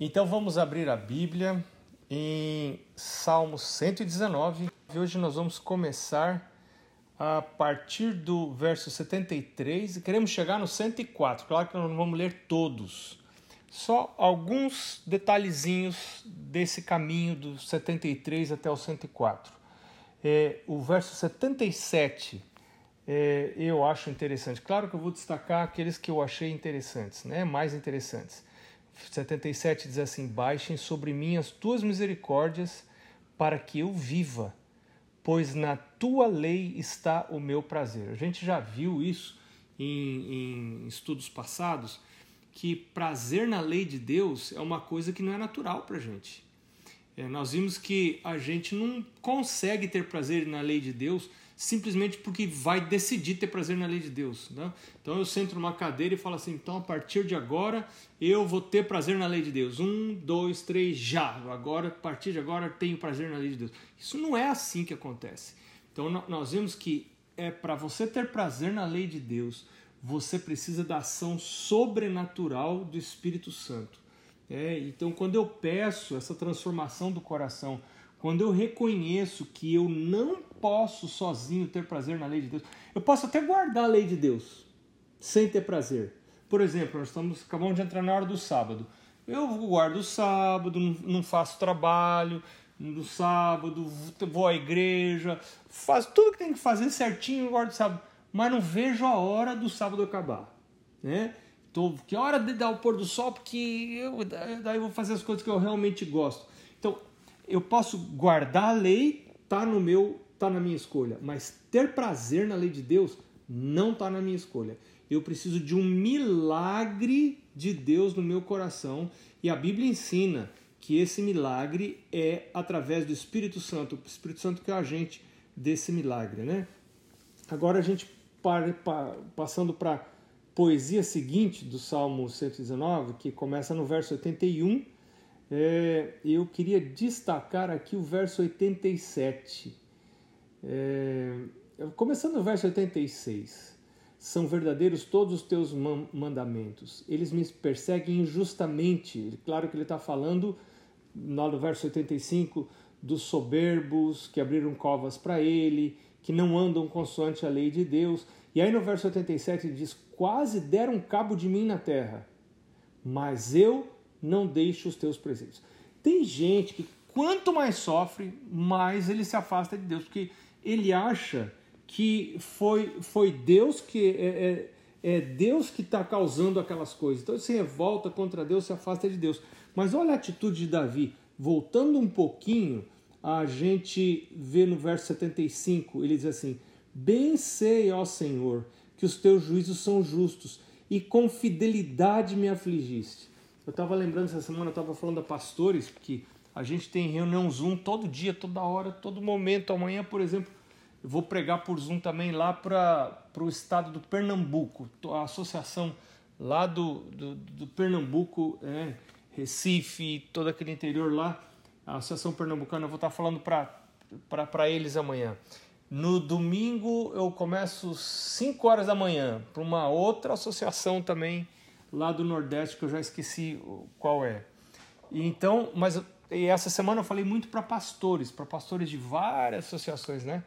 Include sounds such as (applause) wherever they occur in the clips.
Então vamos abrir a Bíblia em Salmo 119. E hoje nós vamos começar a partir do verso 73 e queremos chegar no 104. Claro que nós não vamos ler todos. Só alguns detalhezinhos desse caminho do 73 até o 104. É, o verso 77 é, eu acho interessante. Claro que eu vou destacar aqueles que eu achei interessantes, né? mais interessantes. 77 diz assim: Baixem sobre mim as tuas misericórdias, para que eu viva, pois na tua lei está o meu prazer. A gente já viu isso em, em estudos passados que prazer na lei de Deus é uma coisa que não é natural para a gente. É, nós vimos que a gente não consegue ter prazer na lei de Deus simplesmente porque vai decidir ter prazer na lei de Deus. Né? Então eu sento numa cadeira e falo assim: então a partir de agora eu vou ter prazer na lei de Deus. Um, dois, três, já. Agora, a partir de agora, tenho prazer na lei de Deus. Isso não é assim que acontece. Então nós vemos que é para você ter prazer na lei de Deus, você precisa da ação sobrenatural do Espírito Santo. É, então, quando eu peço essa transformação do coração, quando eu reconheço que eu não posso sozinho ter prazer na lei de Deus, eu posso até guardar a lei de Deus sem ter prazer. Por exemplo, nós estamos acabamos de entrar na hora do sábado. Eu guardo o sábado, não faço trabalho, no sábado, vou à igreja, faço tudo que tem que fazer certinho, guardo o sábado mas não vejo a hora do sábado acabar, né? Tô, que hora de dar o pôr do sol, porque eu, daí eu vou fazer as coisas que eu realmente gosto. Então, eu posso guardar a lei, tá no meu, tá na minha escolha, mas ter prazer na lei de Deus não tá na minha escolha. Eu preciso de um milagre de Deus no meu coração e a Bíblia ensina que esse milagre é através do Espírito Santo, o Espírito Santo que é o agente desse milagre, né? Agora a gente passando para a poesia seguinte do Salmo 119, que começa no verso 81, é, eu queria destacar aqui o verso 87. É, começando no verso 86. São verdadeiros todos os teus mandamentos. Eles me perseguem injustamente. Claro que ele está falando, no verso 85, dos soberbos que abriram covas para ele, que não andam consoante a lei de Deus. E aí no verso 87 ele diz: Quase deram cabo de mim na terra, mas eu não deixo os teus preceitos. Tem gente que quanto mais sofre, mais ele se afasta de Deus, porque ele acha que foi, foi Deus que é, é, é Deus que está causando aquelas coisas. Então ele se revolta contra Deus, se afasta de Deus. Mas olha a atitude de Davi, voltando um pouquinho a gente vê no verso 75, ele diz assim: Bem sei, ó Senhor, que os teus juízos são justos e com fidelidade me afligiste. Eu estava lembrando essa semana, eu estava falando a pastores, porque a gente tem reunião Zoom todo dia, toda hora, todo momento. Amanhã, por exemplo, eu vou pregar por Zoom também lá para o estado do Pernambuco, a associação lá do, do, do Pernambuco, é, Recife, todo aquele interior lá a Associação Pernambucana, eu vou estar falando para eles amanhã. No domingo eu começo 5 horas da manhã para uma outra associação também lá do Nordeste que eu já esqueci qual é. E então, mas e essa semana eu falei muito para pastores, para pastores de várias associações, né?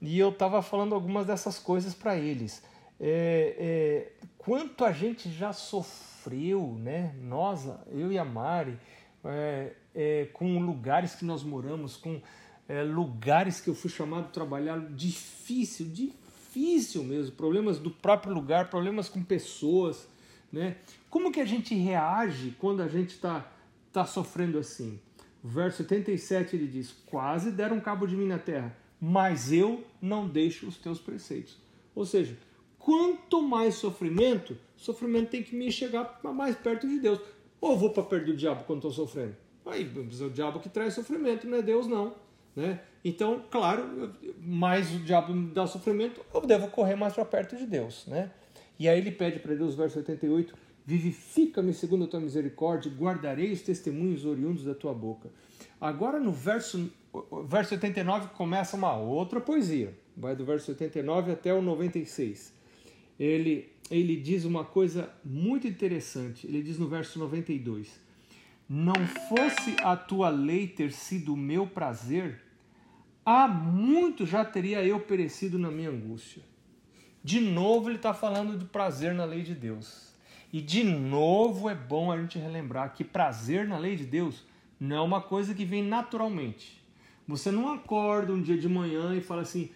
E eu estava falando algumas dessas coisas para eles. É, é, quanto a gente já sofreu, né? Nós, eu e a Mari, é, é, com lugares que nós moramos, com é, lugares que eu fui chamado a trabalhar, difícil, difícil mesmo, problemas do próprio lugar, problemas com pessoas, né? Como que a gente reage quando a gente está tá sofrendo assim? Verso 87 ele diz: Quase deram cabo de mim na terra, mas eu não deixo os teus preceitos. Ou seja, quanto mais sofrimento, sofrimento tem que me chegar mais perto de Deus. Ou vou para perto do diabo quando estou sofrendo? Aí é o diabo que traz sofrimento, não é Deus não. Né? Então, claro, mais o diabo me dá sofrimento, eu devo correr mais para perto de Deus. Né? E aí ele pede para Deus, verso 88, vivifica-me segundo a tua misericórdia, guardarei os testemunhos oriundos da tua boca. Agora no verso, verso 89 começa uma outra poesia, vai do verso 89 até o 96. Ele, ele diz uma coisa muito interessante, ele diz no verso 92, não fosse a tua lei ter sido o meu prazer, há muito já teria eu perecido na minha angústia. De novo, ele está falando de prazer na lei de Deus. E de novo é bom a gente relembrar que prazer na lei de Deus não é uma coisa que vem naturalmente. Você não acorda um dia de manhã e fala assim: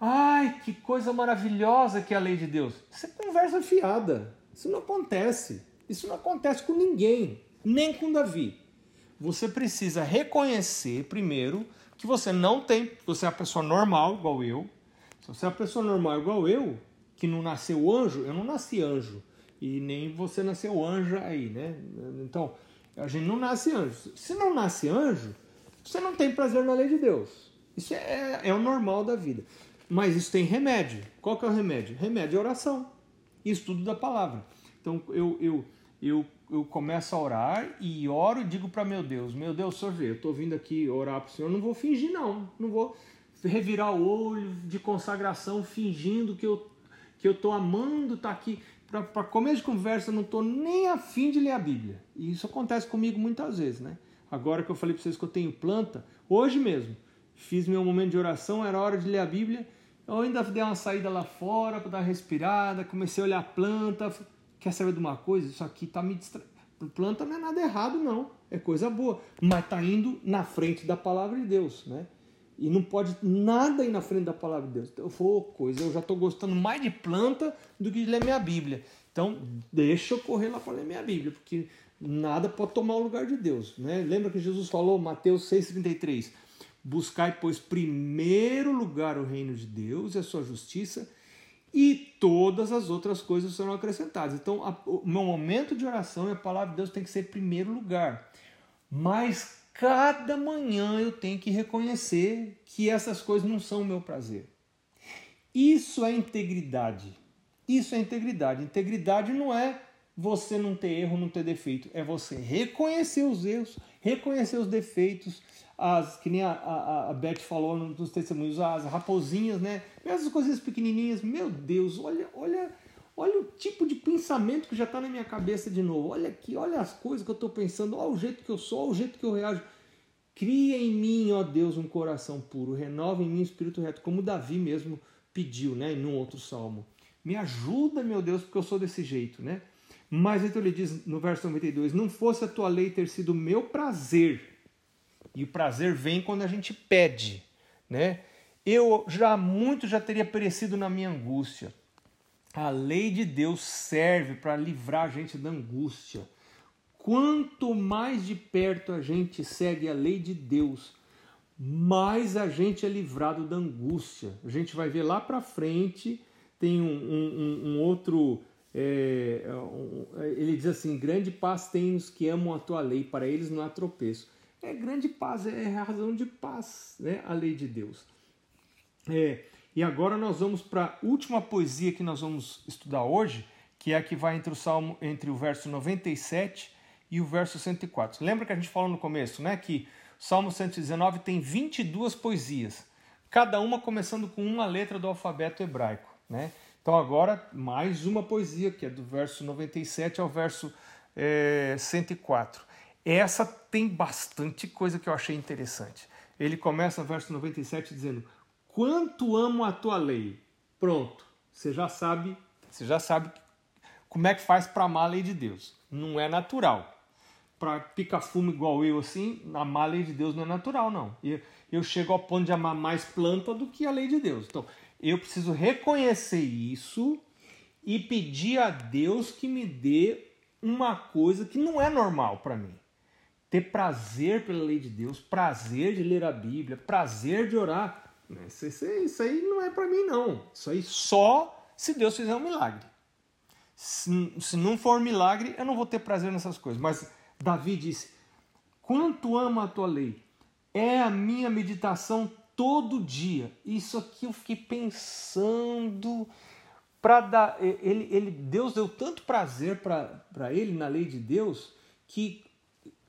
ai, que coisa maravilhosa que é a lei de Deus. Isso é conversa fiada. Isso não acontece. Isso não acontece com ninguém nem com Davi. Você precisa reconhecer primeiro que você não tem, você é uma pessoa normal igual eu. Se você é uma pessoa normal igual eu, que não nasceu anjo, eu não nasci anjo. E nem você nasceu anjo aí, né? Então, a gente não nasce anjo. Se não nasce anjo, você não tem prazer na lei de Deus. Isso é, é o normal da vida. Mas isso tem remédio. Qual que é o remédio? Remédio é oração. Estudo da palavra. Então, eu, eu, eu eu começo a orar e oro e digo para meu Deus, meu Deus, senhor eu estou vindo aqui orar para o Senhor, não vou fingir não, não vou revirar o olho de consagração fingindo que eu que eu estou amando estar tá aqui. Para começo de conversa, eu não estou nem afim de ler a Bíblia. E isso acontece comigo muitas vezes, né? Agora que eu falei para vocês que eu tenho planta, hoje mesmo, fiz meu momento de oração, era hora de ler a Bíblia, eu ainda dei uma saída lá fora para dar uma respirada, comecei a olhar a planta, Quer saber de uma coisa? Isso aqui tá me distraindo. Planta não é nada errado, não. É coisa boa. Mas tá indo na frente da palavra de Deus, né? E não pode nada ir na frente da palavra de Deus. Então, eu vou, coisa, eu já estou gostando mais de planta do que de ler minha Bíblia. Então, deixa eu correr lá para ler minha Bíblia, porque nada pode tomar o lugar de Deus. Né? Lembra que Jesus falou, Mateus 6,33? Buscai, pois, primeiro lugar o reino de Deus e a sua justiça, e todas as outras coisas serão acrescentadas. Então, a, o meu momento de oração e a palavra de Deus tem que ser primeiro lugar. Mas cada manhã eu tenho que reconhecer que essas coisas não são o meu prazer. Isso é integridade. Isso é integridade. Integridade não é você não ter erro, não ter defeito. É você reconhecer os erros, reconhecer os defeitos, as que nem a, a, a Beth falou nos testemunhos, as raposinhas, né? Essas coisinhas pequenininhas. Meu Deus, olha, olha, olha o tipo de pensamento que já está na minha cabeça de novo. Olha aqui, olha as coisas que eu estou pensando, olha o jeito que eu sou, olha o jeito que eu reajo. Cria em mim, ó Deus, um coração puro, renova em mim um espírito reto, como Davi mesmo pediu, né, em um outro salmo. Me ajuda, meu Deus, porque eu sou desse jeito, né? Mas então ele diz no verso 92: Não fosse a tua lei ter sido meu prazer, e o prazer vem quando a gente pede, né? Eu já muito já teria perecido na minha angústia. A lei de Deus serve para livrar a gente da angústia. Quanto mais de perto a gente segue a lei de Deus, mais a gente é livrado da angústia. A gente vai ver lá para frente, tem um, um, um outro. É, um, ele diz assim: Grande paz tem os que amam a tua lei, para eles não há tropeço é grande paz, é razão de paz, né? A lei de Deus. É, e agora nós vamos para a última poesia que nós vamos estudar hoje, que é a que vai entre o Salmo, entre o verso 97 e o verso 104. Lembra que a gente falou no começo, né? Que o Salmo 119 tem 22 poesias, cada uma começando com uma letra do alfabeto hebraico, né? Então agora mais uma poesia, que é do verso 97 ao verso é, 104. Essa tem bastante coisa que eu achei interessante. Ele começa no verso 97 dizendo: Quanto amo a tua lei. Pronto, você já sabe, você já sabe como é que faz para amar a lei de Deus. Não é natural. Para pica-fumo igual eu assim, amar a lei de Deus não é natural, não. Eu, eu chego ao ponto de amar mais planta do que a lei de Deus. Então, eu preciso reconhecer isso e pedir a Deus que me dê uma coisa que não é normal para mim ter prazer pela lei de Deus, prazer de ler a Bíblia, prazer de orar. Isso, isso, isso aí não é para mim, não. Isso aí só se Deus fizer um milagre. Se, se não for um milagre, eu não vou ter prazer nessas coisas. Mas Davi disse: Quanto amo a tua lei, é a minha meditação todo dia. Isso aqui eu fiquei pensando para dar. Ele, ele, Deus deu tanto prazer para ele na lei de Deus que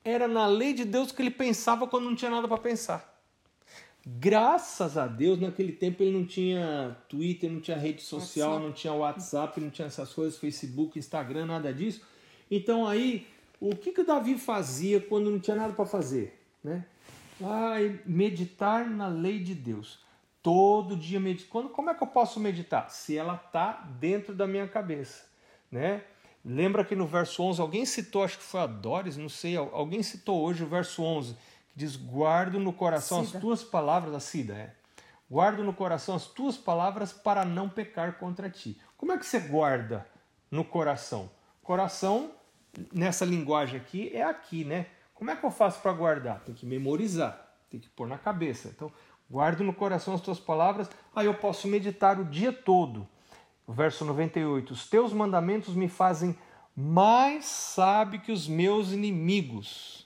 era na lei de Deus que ele pensava quando não tinha nada para pensar. Graças a Deus, naquele tempo ele não tinha Twitter, não tinha rede social, WhatsApp. não tinha WhatsApp, não tinha essas coisas, Facebook, Instagram, nada disso. Então aí O que, que o Davi fazia quando não tinha nada para fazer? Né? Ai, meditar na lei de Deus. Todo dia meditar. Como é que eu posso meditar? Se ela está dentro da minha cabeça. Né? Lembra que no verso 11, alguém citou, acho que foi a Doris, não sei, alguém citou hoje o verso 11, que diz: Guardo no coração Cida. as tuas palavras, a Cida, é. Guardo no coração as tuas palavras para não pecar contra ti. Como é que você guarda no coração? Coração, nessa linguagem aqui, é aqui, né? Como é que eu faço para guardar? Tem que memorizar, tem que pôr na cabeça. Então, guardo no coração as tuas palavras, aí eu posso meditar o dia todo verso 98: Os teus mandamentos me fazem mais sábio que os meus inimigos,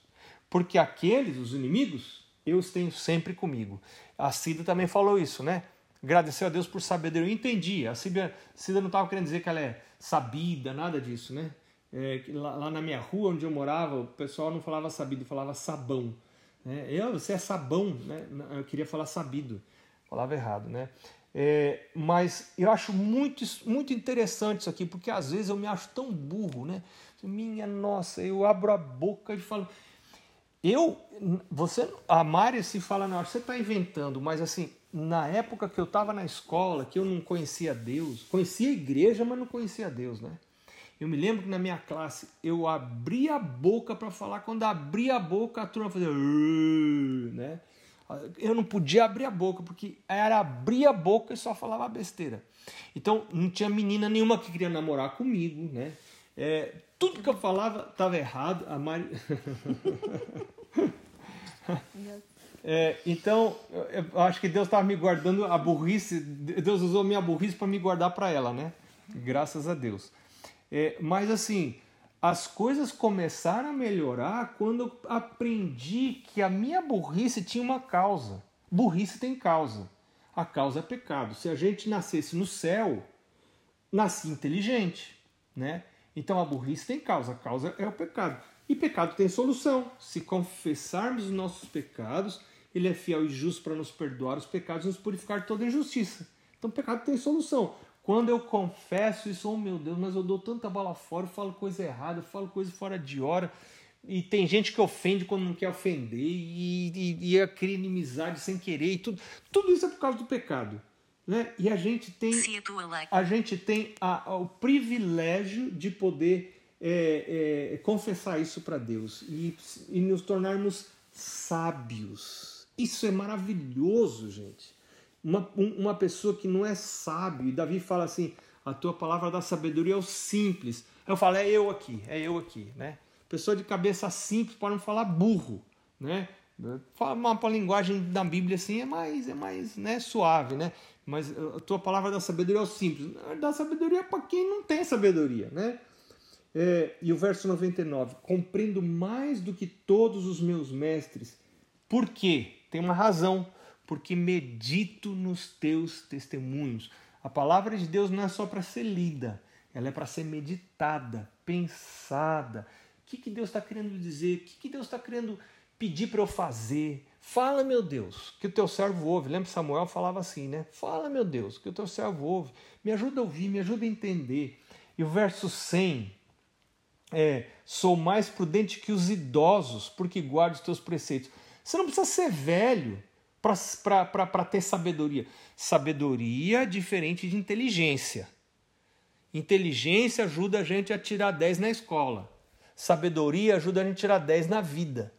porque aqueles, os inimigos, eu os tenho sempre comigo. A Cida também falou isso, né? Agradeceu a Deus por sabedoria. Eu entendi. A Cida, Cida não estava querendo dizer que ela é sabida, nada disso, né? É, lá, lá, na minha rua onde eu morava, o pessoal não falava sabido, falava sabão. Né? Eu, você é sabão, né? Eu queria falar sabido, falava errado, né? É, mas eu acho muito, muito interessante isso aqui, porque às vezes eu me acho tão burro, né? Minha nossa, eu abro a boca e falo. Eu, você, a Mari se fala, não, você está inventando, mas assim, na época que eu estava na escola, que eu não conhecia Deus, conhecia a igreja, mas não conhecia Deus, né? Eu me lembro que na minha classe eu abria a boca para falar, quando abria a boca a turma fazia, né? Eu não podia abrir a boca, porque era abrir a boca e só falava besteira. Então não tinha menina nenhuma que queria namorar comigo, né? É, tudo que eu falava estava errado. A Mari... (laughs) é, então eu acho que Deus estava me guardando a burrice. Deus usou minha burrice para me guardar para ela, né? Graças a Deus. É, mas assim, as coisas começaram a melhorar quando eu aprendi que a minha burrice tinha uma causa. Burrice tem causa. A causa é pecado. Se a gente nascesse no céu, nasci inteligente, né? Então a burrice tem causa, a causa é o pecado. E pecado tem solução. Se confessarmos os nossos pecados, ele é fiel e justo para nos perdoar os pecados e nos purificar de toda injustiça. Então pecado tem solução. Quando eu confesso isso, oh meu Deus, mas eu dou tanta bola fora, eu falo coisa errada, eu falo coisa fora de hora. E tem gente que ofende quando não quer ofender, e, e, e cria inimizade sem querer, e tudo. Tudo isso é por causa do pecado. Né? E a gente tem, a gente tem a, a, o privilégio de poder é, é, confessar isso para Deus e, e nos tornarmos sábios. Isso é maravilhoso, gente uma, uma pessoa que não é sábio. E Davi fala assim: a tua palavra da sabedoria é o simples. Eu falo, é eu aqui, é eu aqui, né? Pessoa de cabeça simples para não falar burro, né? Fala uma, uma linguagem da Bíblia assim é mais, é mais né, suave, né? Mas a tua palavra da sabedoria é o simples. Da sabedoria é para quem não tem sabedoria, né? É, e o verso 99, compreendo mais do que todos os meus mestres. Por quê? Tem uma razão porque medito nos teus testemunhos. A palavra de Deus não é só para ser lida, ela é para ser meditada, pensada. O que, que Deus está querendo dizer? O que, que Deus está querendo pedir para eu fazer? Fala, meu Deus, que o teu servo ouve. Lembra Samuel falava assim, né? Fala, meu Deus, que o teu servo ouve. Me ajuda a ouvir, me ajuda a entender. E o verso 100 é: Sou mais prudente que os idosos, porque guardo os teus preceitos. Você não precisa ser velho para ter sabedoria. Sabedoria é diferente de inteligência. Inteligência ajuda a gente a tirar 10 na escola. Sabedoria ajuda a gente a tirar 10 na vida,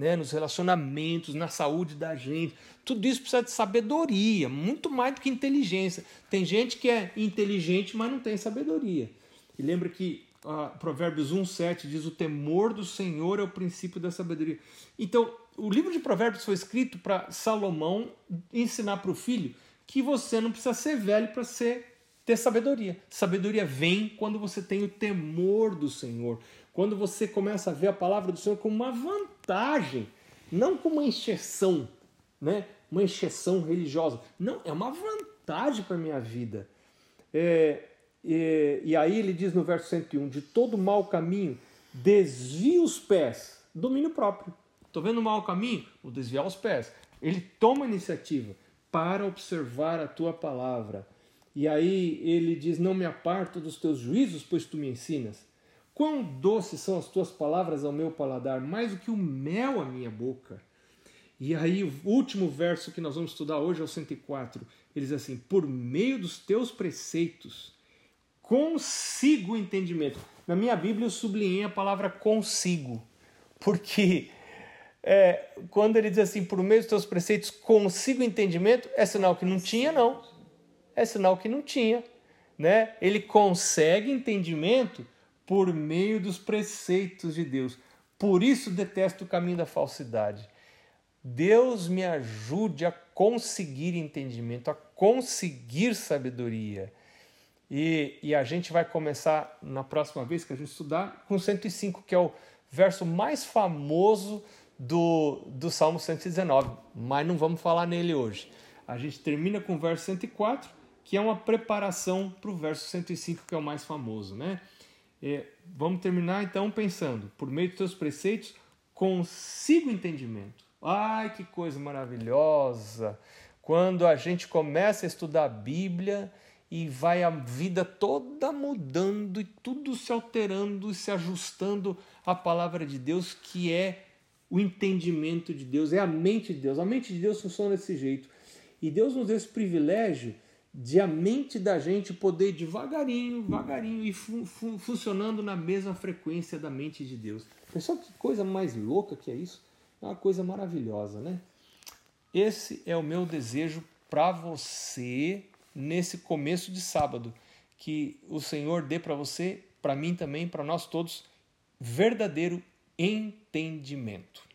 né? nos relacionamentos, na saúde da gente. Tudo isso precisa de sabedoria, muito mais do que inteligência. Tem gente que é inteligente, mas não tem sabedoria. E lembra que uh, Provérbios 1,7 diz: O temor do Senhor é o princípio da sabedoria. Então, o livro de Provérbios foi escrito para Salomão ensinar para o filho que você não precisa ser velho para ser ter sabedoria. Sabedoria vem quando você tem o temor do Senhor, quando você começa a ver a palavra do Senhor como uma vantagem, não como uma encheção, né? Uma encheção religiosa. Não, é uma vantagem para minha vida. É, é, e aí ele diz no verso 101: de todo mau caminho desvia os pés, domínio próprio. Estou vendo um mau caminho? Vou desviar os pés. Ele toma iniciativa para observar a tua palavra. E aí ele diz: Não me aparto dos teus juízos, pois tu me ensinas. Quão doces são as tuas palavras ao meu paladar, mais do que o mel à minha boca. E aí, o último verso que nós vamos estudar hoje é o 104. Ele diz assim: Por meio dos teus preceitos, consigo entendimento. Na minha Bíblia, eu sublinhei a palavra consigo, porque é, quando ele diz assim, por meio dos teus preceitos, consigo entendimento, é sinal que não tinha, não. É sinal que não tinha. Né? Ele consegue entendimento por meio dos preceitos de Deus. Por isso detesto o caminho da falsidade. Deus me ajude a conseguir entendimento, a conseguir sabedoria. E, e, a gente vai começar na próxima vez que a gente estudar com 105, que é o verso mais famoso do, do Salmo 119, mas não vamos falar nele hoje. A gente termina com o verso 104, que é uma preparação para o verso 105, que é o mais famoso. Né? É, vamos terminar então pensando, por meio dos teus preceitos, consigo entendimento. Ai, que coisa maravilhosa! Quando a gente começa a estudar a Bíblia e vai a vida toda mudando e tudo se alterando e se ajustando à palavra de Deus, que é o entendimento de Deus, é a mente de Deus. A mente de Deus funciona desse jeito. E Deus nos deu esse privilégio de a mente da gente poder devagarinho, devagarinho e fun fun funcionando na mesma frequência da mente de Deus. Pessoal, que coisa mais louca que é isso? É uma coisa maravilhosa, né? Esse é o meu desejo para você nesse começo de sábado, que o Senhor dê para você, para mim também, para nós todos, verdadeiro entendimento.